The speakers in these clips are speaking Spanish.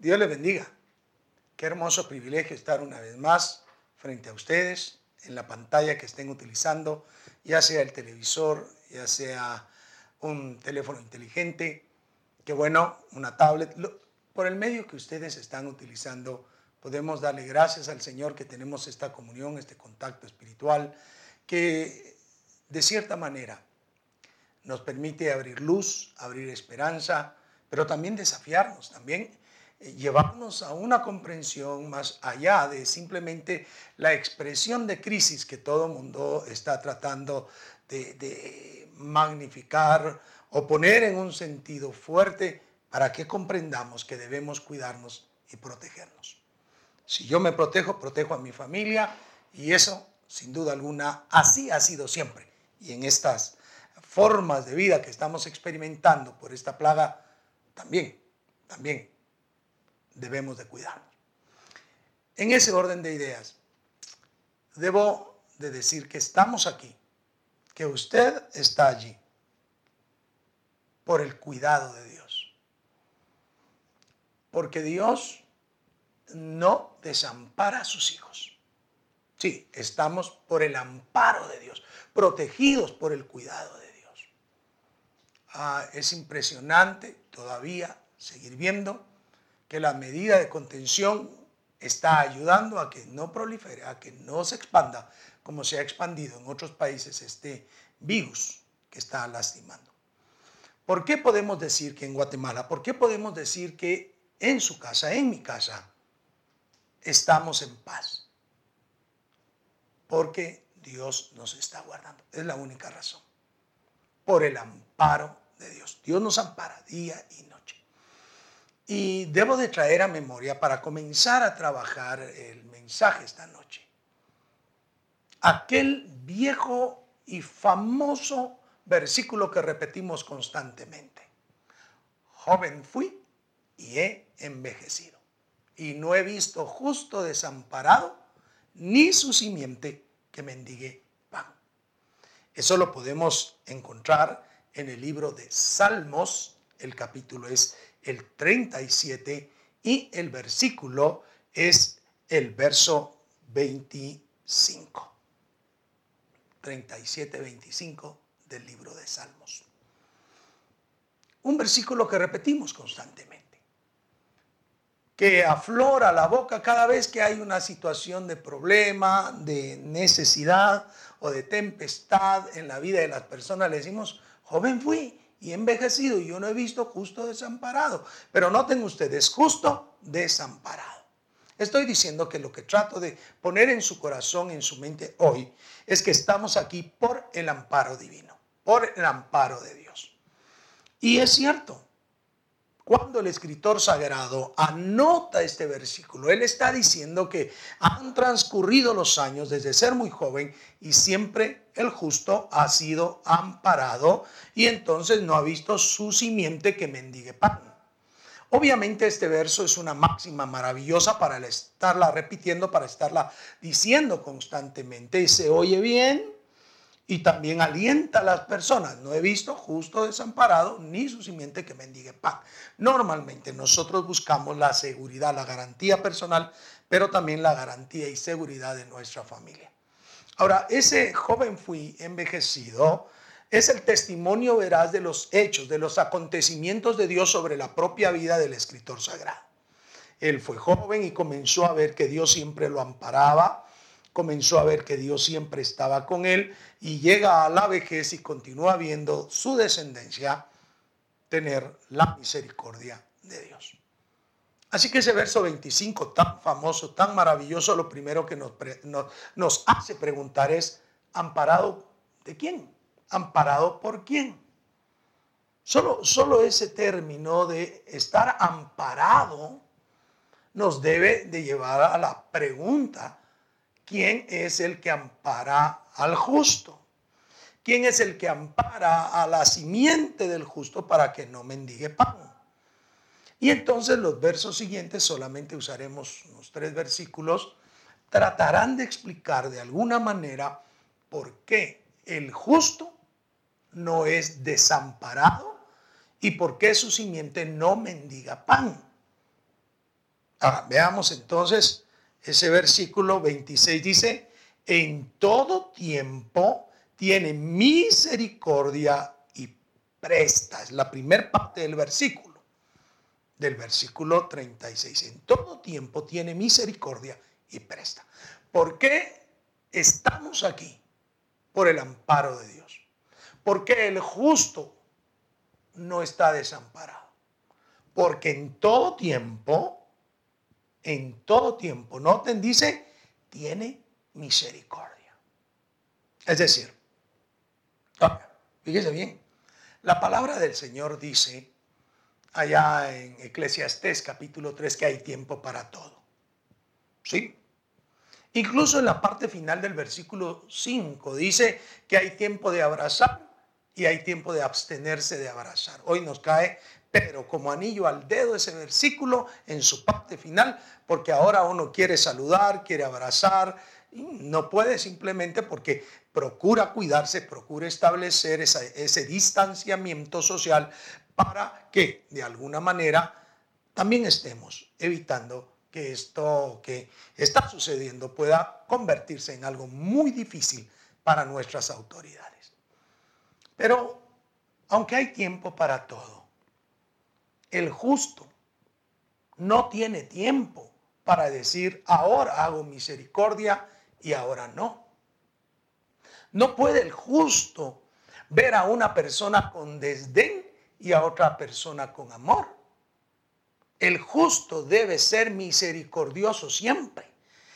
Dios les bendiga. Qué hermoso privilegio estar una vez más frente a ustedes en la pantalla que estén utilizando, ya sea el televisor, ya sea un teléfono inteligente, que bueno, una tablet. Por el medio que ustedes están utilizando, podemos darle gracias al Señor que tenemos esta comunión, este contacto espiritual, que de cierta manera nos permite abrir luz, abrir esperanza, pero también desafiarnos, también llevarnos a una comprensión más allá de simplemente la expresión de crisis que todo mundo está tratando de, magnificar o poner en un sentido fuerte para que comprendamos que debemos cuidarnos y protegernos. Si yo me protejo, protejo a mi familia y eso, sin duda alguna, así ha sido siempre. Y en estas formas de vida que estamos experimentando por esta plaga, también, también debemos de cuidarnos. En ese orden de ideas, debo de decir que estamos aquí, que usted está allí por el cuidado de Dios. Porque Dios no desampara a sus hijos. Sí, estamos por el amparo de Dios, protegidos por el cuidado de Dios. Ah, es impresionante todavía seguir viendo que la medida de contención está ayudando a que no prolifere, a que no se expanda como se ha expandido en otros países este virus que está lastimando. ¿Por qué podemos decir que en Guatemala, por qué podemos decir que en su casa, en mi casa, estamos en paz? Porque Dios nos está guardando. Es la única razón. Por el amparo de Dios. Dios nos ampara día y noche. Y debo de traer a memoria para comenzar a trabajar el mensaje esta noche. Aquel viejo y famoso versículo que repetimos constantemente. Joven fui y he envejecido. Y no he visto justo desamparado ni su simiente que mendigue pan. Eso lo podemos encontrar en el libro de Salmos, el capítulo es el 37 y el versículo es el verso 25. 37, 25 del libro de Salmos. Un versículo que repetimos constantemente, que aflora la boca cada vez que hay una situación de problema, de necesidad o de tempestad en la vida de las personas. Le decimos, joven fui, y envejecido y yo no he visto justo desamparado. Pero noten ustedes, justo desamparado. Estoy diciendo que lo que trato de poner en su corazón, en su mente hoy, es que estamos aquí por el amparo divino, por el amparo de Dios. Y es cierto, cuando el escritor sagrado anota este versículo, él está diciendo que han transcurrido los años desde ser muy joven y siempre el justo ha sido amparado y entonces no ha visto su simiente que mendigue pan. Obviamente este verso es una máxima maravillosa para estarla repitiendo, para estarla diciendo constantemente. Se oye bien, y también alienta a las personas. No he visto justo desamparado ni su simiente que mendigue pan. Normalmente nosotros buscamos la seguridad, la garantía personal, pero también la garantía y seguridad de nuestra familia. Ahora, ese joven fui envejecido es el testimonio veraz de los hechos, de los acontecimientos de Dios sobre la propia vida del escritor sagrado. Él fue joven y comenzó a ver que Dios siempre lo amparaba, comenzó a ver que Dios siempre estaba con él y llega a la vejez y continúa viendo su descendencia tener la misericordia de Dios. Así que ese verso 25 tan famoso, tan maravilloso, lo primero que nos, hace preguntar es, ¿amparado de quién? ¿Amparado por quién? Solo, solo ese término de estar amparado nos debe de llevar a la pregunta, ¿quién es el que ampara al justo? ¿Quién es el que ampara a la simiente del justo para que no mendigue pan? Y entonces los versos siguientes, solamente usaremos unos tres versículos, tratarán de explicar de alguna manera por qué el justo no es desamparado y por qué su simiente no mendiga pan. Ahora, veamos entonces ese versículo 26 dice, en todo tiempo tiene misericordia y presta. Es la primera parte del versículo, del versículo 36. En todo tiempo tiene misericordia y presta. ¿Por qué estamos aquí? Por el amparo de Dios. Porque el justo no está desamparado. Porque en todo tiempo, en todo tiempo, noten, dice, tiene misericordia. Es decir, fíjese bien, la palabra del Señor dice allá en Eclesiastés capítulo 3 que hay tiempo para todo. ¿Sí? Incluso en la parte final del versículo 5 dice que hay tiempo de abrazar y hay tiempo de abstenerse de abrazar. Hoy nos cae, pero como anillo al dedo ese versículo en su parte final, porque ahora uno quiere saludar, quiere abrazar, no puede simplemente porque procura cuidarse, procura establecer ese distanciamiento social para que de alguna manera también estemos evitando que esto que está sucediendo pueda convertirse en algo muy difícil para nuestras autoridades. Pero aunque hay tiempo para todo, el justo no tiene tiempo para decir, ahora hago misericordia y ahora no. No puede el justo ver a una persona con desdén y a otra persona con amor. El justo debe ser misericordioso siempre,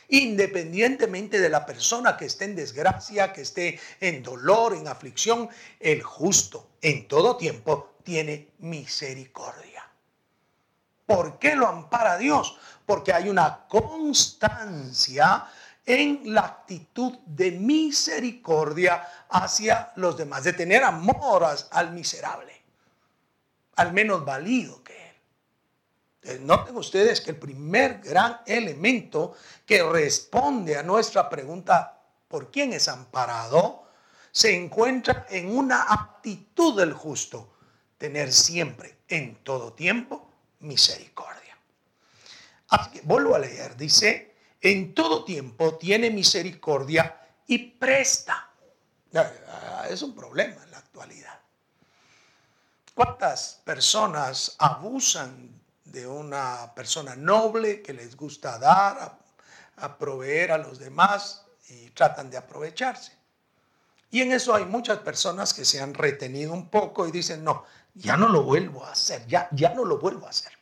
independientemente de la persona que esté en desgracia, que esté en dolor, en aflicción. El justo en todo tiempo tiene misericordia. ¿Por qué lo ampara Dios? Porque hay una constancia en la actitud de misericordia hacia los demás, de tener amor al miserable, al menos valido que eh, noten ustedes que el primer gran elemento que responde a nuestra pregunta, ¿por quién es amparado? se encuentra en una actitud del justo, tener siempre, en todo tiempo, misericordia. Vuelvo a leer, dice, en todo tiempo tiene misericordia y presta. Es un problema en la actualidad. ¿Cuántas personas abusan de una persona noble que les gusta dar, a, proveer a los demás y tratan de aprovecharse. Y en eso hay muchas personas que se han retenido un poco y dicen, no, ya no lo vuelvo a hacer, ya, ya no lo vuelvo a hacer.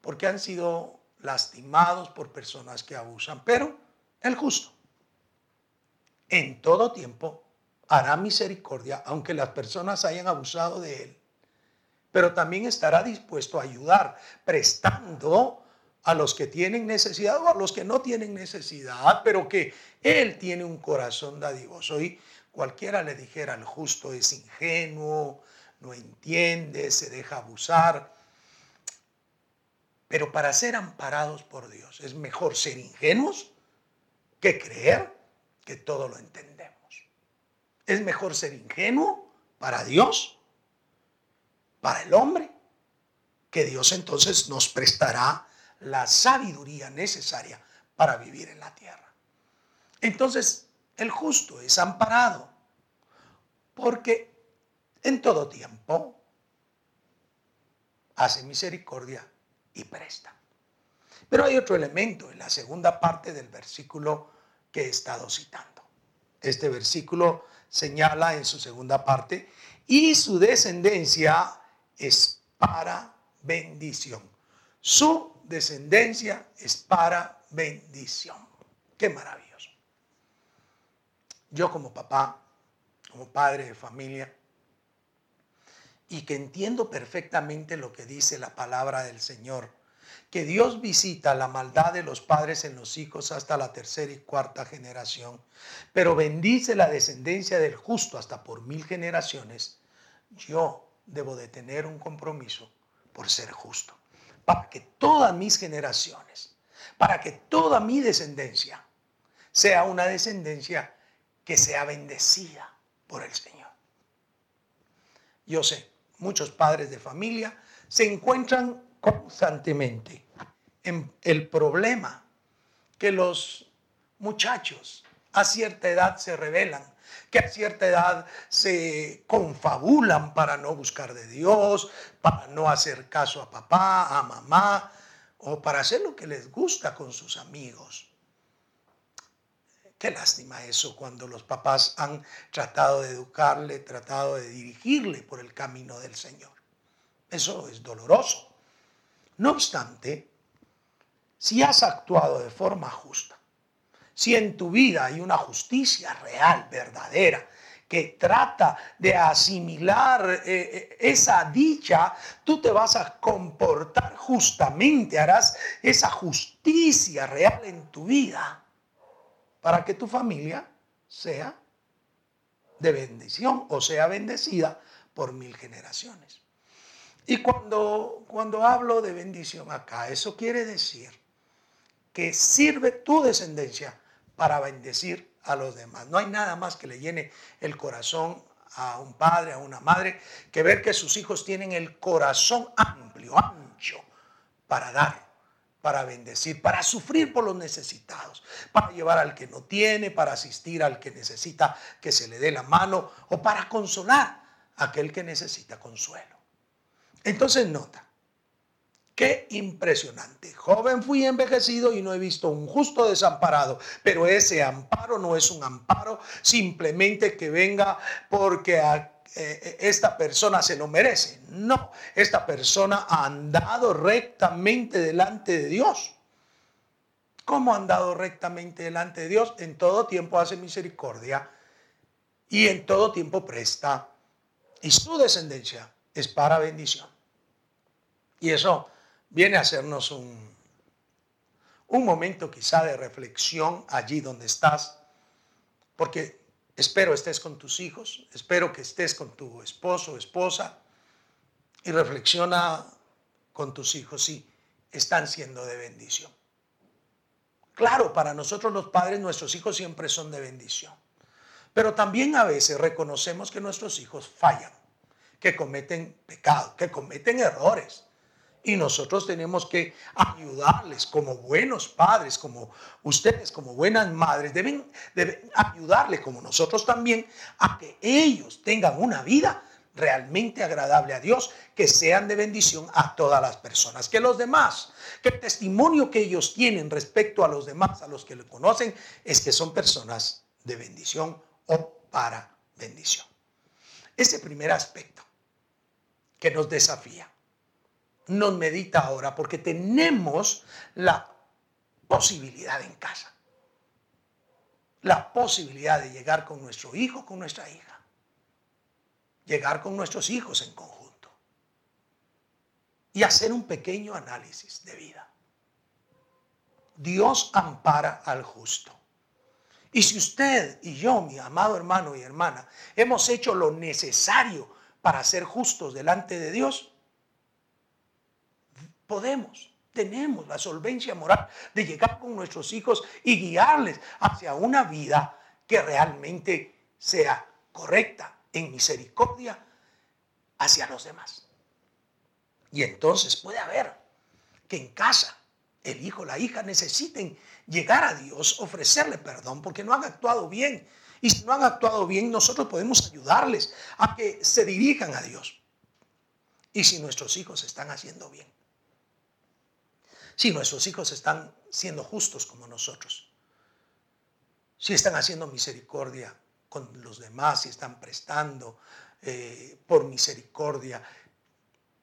Porque han sido lastimados por personas que abusan. Pero el justo, en todo tiempo, hará misericordia, aunque las personas hayan abusado de él pero también estará dispuesto a ayudar, prestando a los que tienen necesidad o a los que no tienen necesidad, pero que Él tiene un corazón dadivoso. Y cualquiera le dijera, el justo es ingenuo, no entiende, se deja abusar. Pero para ser amparados por Dios es mejor ser ingenuos que creer que todo lo entendemos. Es mejor ser ingenuo para Dios para el hombre, que Dios entonces nos prestará la sabiduría necesaria para vivir en la tierra. Entonces, el justo es amparado, porque en todo tiempo hace misericordia y presta. Pero hay otro elemento en la segunda parte del versículo que he estado citando. Este versículo señala en su segunda parte, y su descendencia es para bendición. Su descendencia es para bendición. Qué maravilloso. Yo como papá, como padre de familia, y que entiendo perfectamente lo que dice la palabra del Señor, que Dios visita la maldad de los padres en los hijos hasta la tercera y cuarta generación, pero bendice la descendencia del justo hasta por mil generaciones. Yo debo de tener un compromiso por ser justo, para que todas mis generaciones, para que toda mi descendencia sea una descendencia que sea bendecida por el Señor. Yo sé, muchos padres de familia se encuentran constantemente en el problema que los muchachos a cierta edad se rebelan, que a cierta edad se confabulan para no buscar de Dios, para no hacer caso a papá, a mamá, o para hacer lo que les gusta con sus amigos. Qué lástima eso cuando los papás han tratado de educarle, tratado de dirigirle por el camino del Señor. Eso es doloroso. No obstante, si has actuado de forma justa, si en tu vida hay una justicia real, verdadera, que trata de asimilar eh, eh, esa dicha, tú te vas a comportar justamente, harás esa justicia real en tu vida para que tu familia sea de bendición o sea bendecida por mil generaciones. Y cuando, cuando hablo de bendición acá, eso quiere decir que sirve tu descendencia para bendecir a los demás. No hay nada más que le llene el corazón a un padre, a una madre, que ver que sus hijos tienen el corazón amplio, ancho, para dar, para bendecir, para sufrir por los necesitados, para llevar al que no tiene, para asistir al que necesita que se le dé la mano o para consolar a aquel que necesita consuelo. Entonces nota, qué impresionante. Joven fui envejecido y no he visto un justo desamparado, pero ese amparo no es un amparo simplemente que venga porque eh, esta persona se lo merece. No, esta persona ha andado rectamente delante de Dios. ¿Cómo ha andado rectamente delante de Dios? En todo tiempo hace misericordia y en todo tiempo presta. Y su descendencia es para bendición. Y eso viene a hacernos un, un momento quizá de reflexión allí donde estás, porque espero estés con tus hijos, espero que estés con tu esposo o esposa y reflexiona con tus hijos si están siendo de bendición. Claro, para nosotros los padres nuestros hijos siempre son de bendición, pero también a veces reconocemos que nuestros hijos fallan, que cometen pecado, que cometen errores y nosotros tenemos que ayudarles como buenos padres, como ustedes, como buenas madres, deben, deben ayudarles como nosotros también a que ellos tengan una vida realmente agradable a Dios, que sean de bendición a todas las personas, que los demás, que el testimonio que ellos tienen respecto a los demás, a los que le conocen, es que son personas de bendición o para bendición. Ese primer aspecto que nos desafía nos medita ahora porque tenemos la posibilidad en casa. La posibilidad de llegar con nuestro hijo, con nuestra hija. Llegar con nuestros hijos en conjunto. Y hacer un pequeño análisis de vida. Dios ampara al justo. Y si usted y yo, mi amado hermano y hermana, hemos hecho lo necesario para ser justos delante de Dios, Podemos, tenemos la solvencia moral de llegar con nuestros hijos y guiarles hacia una vida que realmente sea correcta en misericordia hacia los demás. Y entonces puede haber que en casa el hijo, la hija necesiten llegar a Dios, ofrecerle perdón porque no han actuado bien. Y si no han actuado bien, nosotros podemos ayudarles a que se dirijan a Dios. Y si nuestros hijos están haciendo bien, si nuestros hijos están siendo justos como nosotros, si están haciendo misericordia con los demás, si están prestando eh, por misericordia,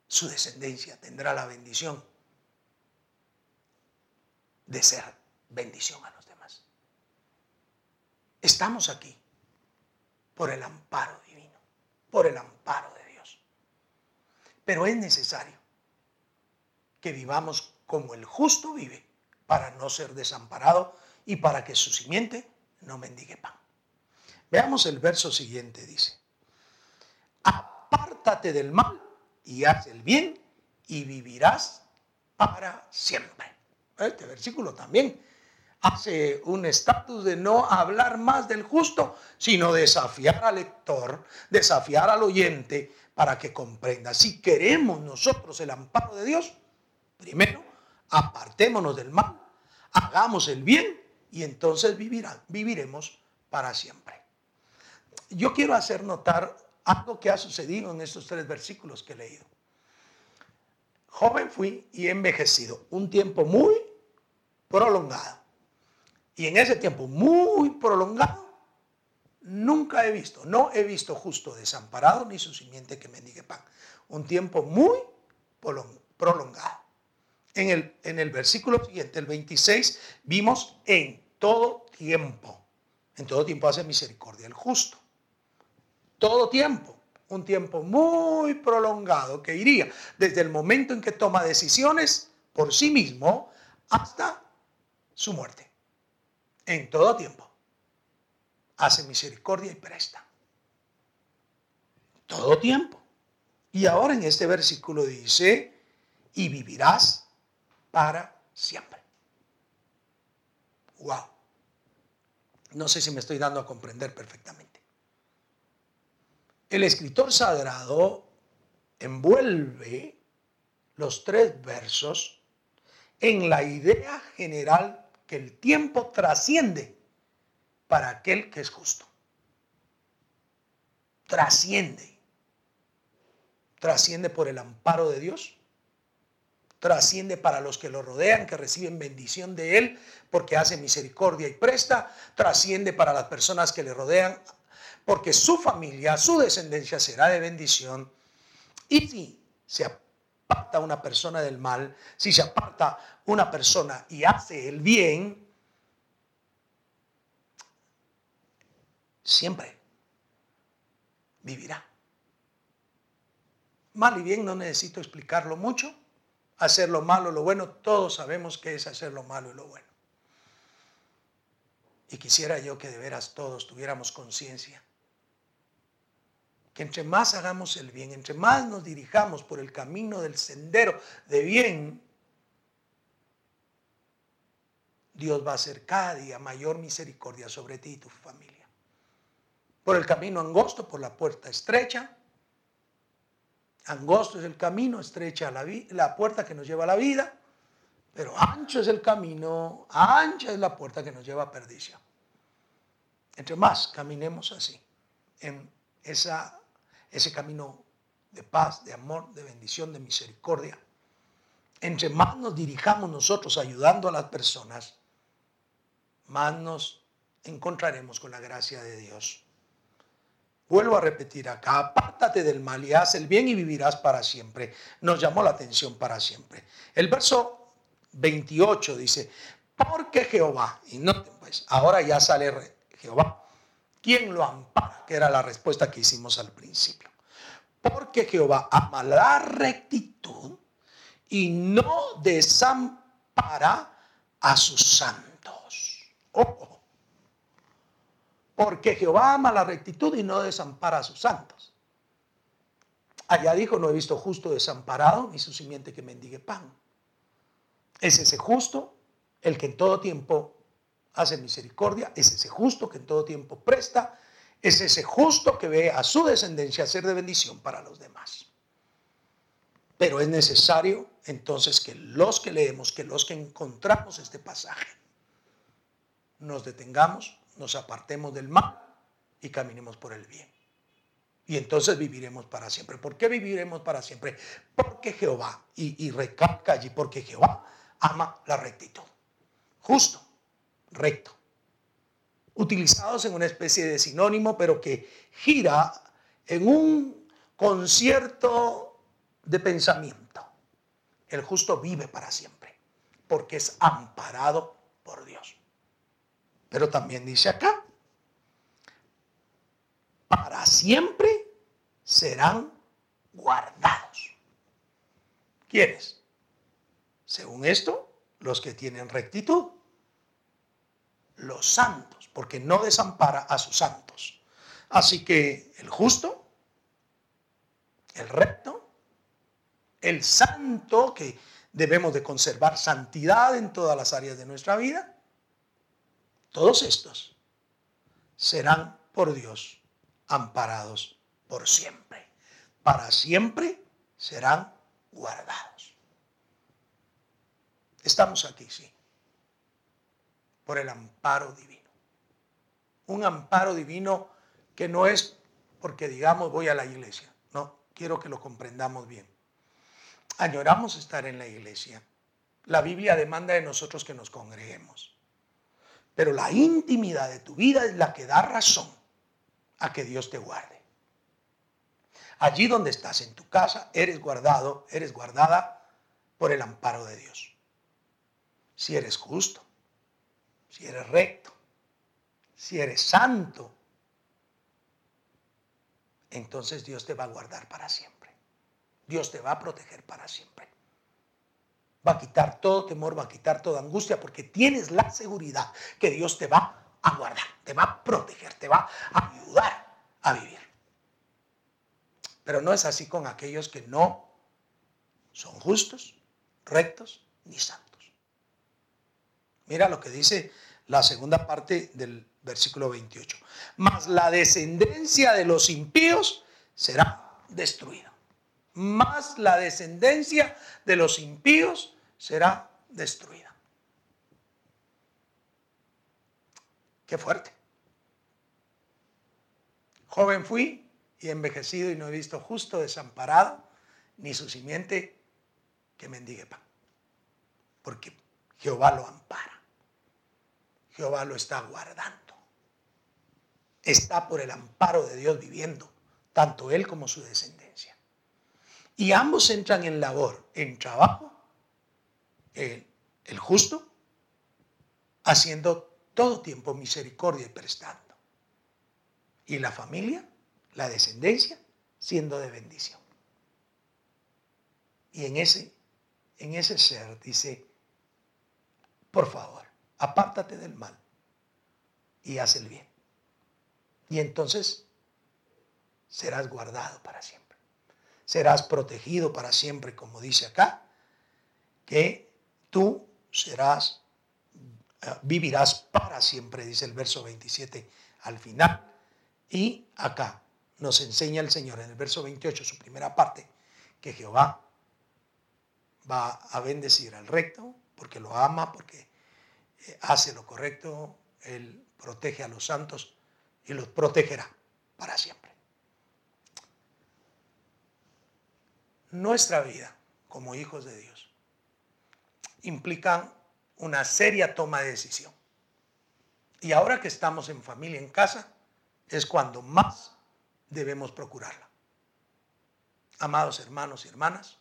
su descendencia tendrá la bendición de ser bendición a los demás. Estamos aquí por el amparo divino, por el amparo de Dios. Pero es necesario que vivamos como el justo vive, para no ser desamparado y para que su simiente no mendigue pan. Veamos el verso siguiente, dice, apártate del mal y haz el bien y vivirás para siempre. Este versículo también hace un estatus de no hablar más del justo, sino desafiar al lector, desafiar al oyente para que comprenda. Si queremos nosotros el amparo de Dios, primero apartémonos del mal, hagamos el bien y entonces viviremos para siempre. Yo quiero hacer notar algo que ha sucedido en estos tres versículos que he leído. Joven fui y envejecido, un tiempo muy prolongado. Y en ese tiempo muy prolongado, nunca he visto, no he visto justo desamparado ni su simiente que mendigue pan. Un tiempo muy prolongado. En el, en el versículo siguiente, el 26, vimos en todo tiempo. En todo tiempo hace misericordia el justo. Todo tiempo. Un tiempo muy prolongado que iría desde el momento en que toma decisiones por sí mismo hasta su muerte. En todo tiempo. Hace misericordia y presta. Todo tiempo. Y ahora en este versículo dice, y vivirás para siempre. Wow. No sé si me estoy dando a comprender perfectamente. El escritor sagrado envuelve los tres versos en la idea general que el tiempo trasciende para aquel que es justo. Trasciende. Trasciende por el amparo de Dios trasciende para los que lo rodean, que reciben bendición de Él, porque hace misericordia y presta, trasciende para las personas que le rodean, porque su familia, su descendencia será de bendición. Y si se aparta una persona del mal, si se aparta una persona y hace el bien, siempre vivirá. Mal y bien no necesito explicarlo mucho hacer lo malo, lo bueno, todos sabemos que es hacer lo malo y lo bueno. Y quisiera yo que de veras todos tuviéramos conciencia. Que entre más hagamos el bien, entre más nos dirijamos por el camino del sendero de bien, Dios va a hacer cada día mayor misericordia sobre ti y tu familia. Por el camino angosto, por la puerta estrecha, Angosto es el camino, estrecha la, la puerta que nos lleva a la vida, pero ancho es el camino, ancha es la puerta que nos lleva a perdición. Entre más caminemos así, en esa, ese camino de paz, de amor, de bendición, de misericordia, entre más nos dirijamos nosotros ayudando a las personas, más nos encontraremos con la gracia de Dios. Vuelvo a repetir acá, apártate del mal y haz el bien y vivirás para siempre. Nos llamó la atención para siempre. El verso 28 dice, porque Jehová, y no, pues ahora ya sale Jehová, ¿quién lo ampara? Que era la respuesta que hicimos al principio. Porque Jehová ama la rectitud y no desampara a sus santos. Ojo porque Jehová ama la rectitud y no desampara a sus santos. Allá dijo, no he visto justo desamparado ni su simiente que mendigue pan. Es ese justo el que en todo tiempo hace misericordia, es ese justo que en todo tiempo presta, es ese justo que ve a su descendencia ser de bendición para los demás. Pero es necesario entonces que los que leemos, que los que encontramos este pasaje, nos detengamos nos apartemos del mal y caminemos por el bien. Y entonces viviremos para siempre. ¿Por qué viviremos para siempre? Porque Jehová, y, y recalca allí, porque Jehová ama la rectitud. Justo, recto. Utilizados en una especie de sinónimo, pero que gira en un concierto de pensamiento. El justo vive para siempre, porque es amparado por Dios. Pero también dice acá, para siempre serán guardados. ¿Quiénes? Según esto, los que tienen rectitud, los santos, porque no desampara a sus santos. Así que el justo, el recto, el santo, que debemos de conservar santidad en todas las áreas de nuestra vida, todos estos serán por Dios amparados por siempre. Para siempre serán guardados. Estamos aquí, sí, por el amparo divino. Un amparo divino que no es porque digamos voy a la iglesia, no, quiero que lo comprendamos bien. Añoramos estar en la iglesia. La Biblia demanda de nosotros que nos congreguemos. Pero la intimidad de tu vida es la que da razón a que Dios te guarde. Allí donde estás, en tu casa, eres guardado, eres guardada por el amparo de Dios. Si eres justo, si eres recto, si eres santo, entonces Dios te va a guardar para siempre. Dios te va a proteger para siempre. Va a quitar todo temor, va a quitar toda angustia, porque tienes la seguridad que Dios te va a guardar, te va a proteger, te va a ayudar a vivir. Pero no es así con aquellos que no son justos, rectos ni santos. Mira lo que dice la segunda parte del versículo 28. Mas la descendencia de los impíos será destruida. Más la descendencia de los impíos será destruida. Qué fuerte. Joven fui y envejecido y no he visto justo desamparado, ni su simiente que mendigue pan. Porque Jehová lo ampara. Jehová lo está guardando. Está por el amparo de Dios viviendo, tanto él como su descendencia. Y ambos entran en labor, en trabajo, el, justo, haciendo todo tiempo misericordia y prestando. Y la familia, la descendencia, siendo de bendición. Y en ese, en ese ser dice, por favor, apártate del mal y haz el bien. Y entonces serás guardado para siempre. Serás protegido para siempre, como dice acá, que tú serás, eh, vivirás para siempre, dice el verso 27 al final. Y acá nos enseña el Señor en el verso 28, su primera parte, que Jehová va a bendecir al recto porque lo ama, porque eh, hace lo correcto, Él protege a los santos y los protegerá para siempre. Nuestra vida como hijos de Dios implica una seria toma de decisión. Y ahora que estamos en familia en casa, es cuando más debemos procurarla. Amados hermanos y hermanas,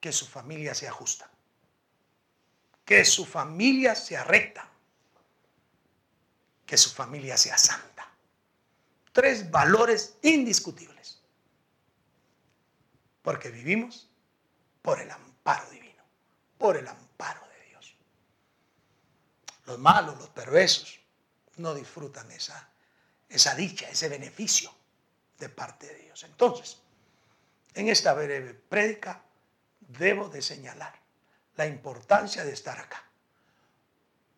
que su familia sea justa, que su familia sea recta, que su familia sea santa. Tres valores indiscutibles. Porque vivimos por el amparo divino, por el amparo de Dios. Los malos, los perversos, no disfrutan esa, esa dicha, ese beneficio de parte de Dios. Entonces, en esta breve prédica debo de señalar la importancia de estar acá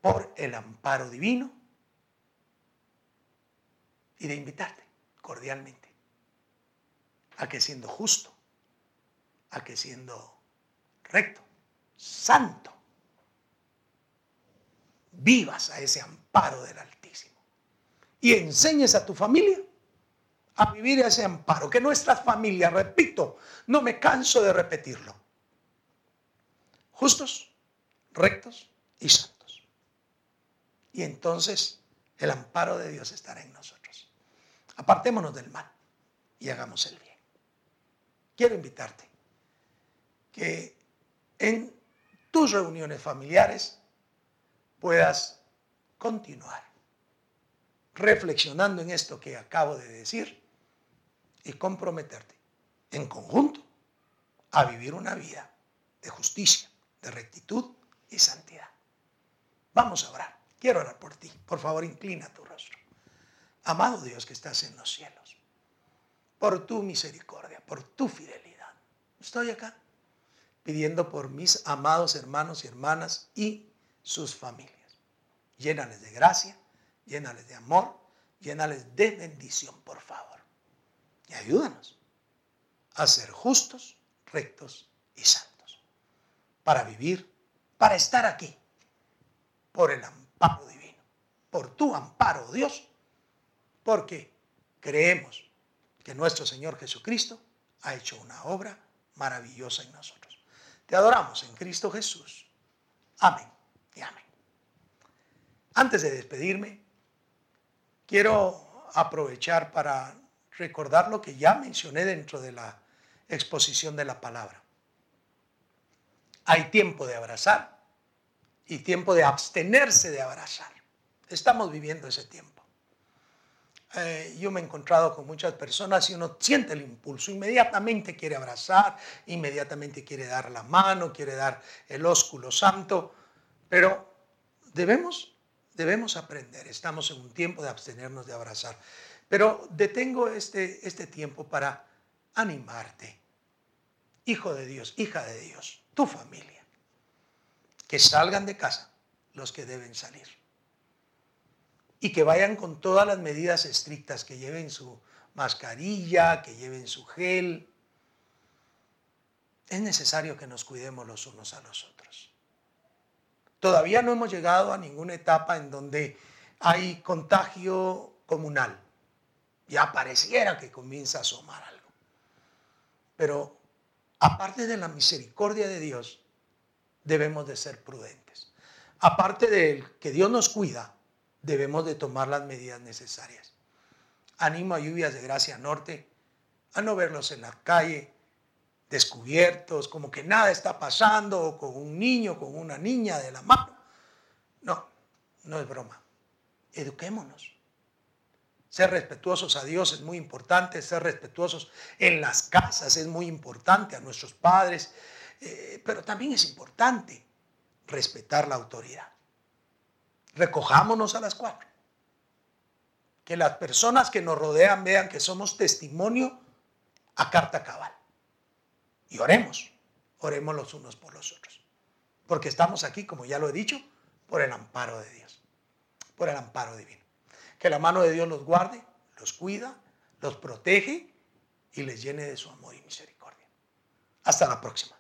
por el amparo divino y de invitarte cordialmente a que siendo justo, a que siendo recto, santo, vivas a ese amparo del Altísimo y enseñes a tu familia a vivir ese amparo, que nuestras familias, repito, no me canso de repetirlo, justos, rectos y santos. Y entonces el amparo de Dios estará en nosotros. Apartémonos del mal y hagamos el bien. Quiero invitarte que en tus reuniones familiares puedas continuar reflexionando en esto que acabo de decir y comprometerte en conjunto a vivir una vida de justicia, de rectitud y santidad. Vamos a orar. Quiero orar por ti. Por favor, inclina tu rostro. Amado Dios que estás en los cielos, por tu misericordia, por tu fidelidad. Estoy acá pidiendo por mis amados hermanos y hermanas y sus familias. Llénales de gracia, llénales de amor, llénales de bendición, por favor. Y ayúdanos a ser justos, rectos y santos, para vivir para estar aquí, por el amparo divino, por tu amparo, Dios, porque creemos que nuestro Señor Jesucristo ha hecho una obra maravillosa en nosotros. Te adoramos en Cristo Jesús. Amén y amén. Antes de despedirme, quiero aprovechar para recordar lo que ya mencioné dentro de la exposición de la palabra. Hay tiempo de abrazar y tiempo de abstenerse de abrazar. Estamos viviendo ese tiempo. Eh, yo me he encontrado con muchas personas y uno siente el impulso, inmediatamente quiere abrazar, inmediatamente quiere dar la mano, quiere dar el ósculo santo, pero debemos, debemos aprender, estamos en un tiempo de abstenernos de abrazar. Pero detengo este, este tiempo para animarte, hijo de Dios, hija de Dios, tu familia, que salgan de casa los que deben salir y que vayan con todas las medidas estrictas, que lleven su mascarilla, que lleven su gel. Es necesario que nos cuidemos los unos a los otros. Todavía no hemos llegado a ninguna etapa en donde hay contagio comunal ya pareciera que comienza a asomar algo. Pero aparte de la misericordia de Dios, debemos de ser prudentes. Aparte de que Dios nos cuida, debemos de tomar las medidas necesarias. Animo a Lluvias de Gracia Norte a no verlos en la calle descubiertos, como que nada está pasando, o con un niño, con una niña de la mano. No, no es broma. Eduquémonos. Ser respetuosos a Dios es muy importante, ser respetuosos en las casas es muy importante, a nuestros padres, eh, pero también es importante respetar la autoridad. Recojámonos a las cuatro. Que las personas que nos rodean vean que somos testimonio a carta cabal. Y oremos, oremos los unos por los otros. Porque estamos aquí, como ya lo he dicho, por el amparo de Dios, por el amparo divino. Que la mano de Dios los guarde, los cuida, los protege y les llene de su amor y misericordia. Hasta la próxima.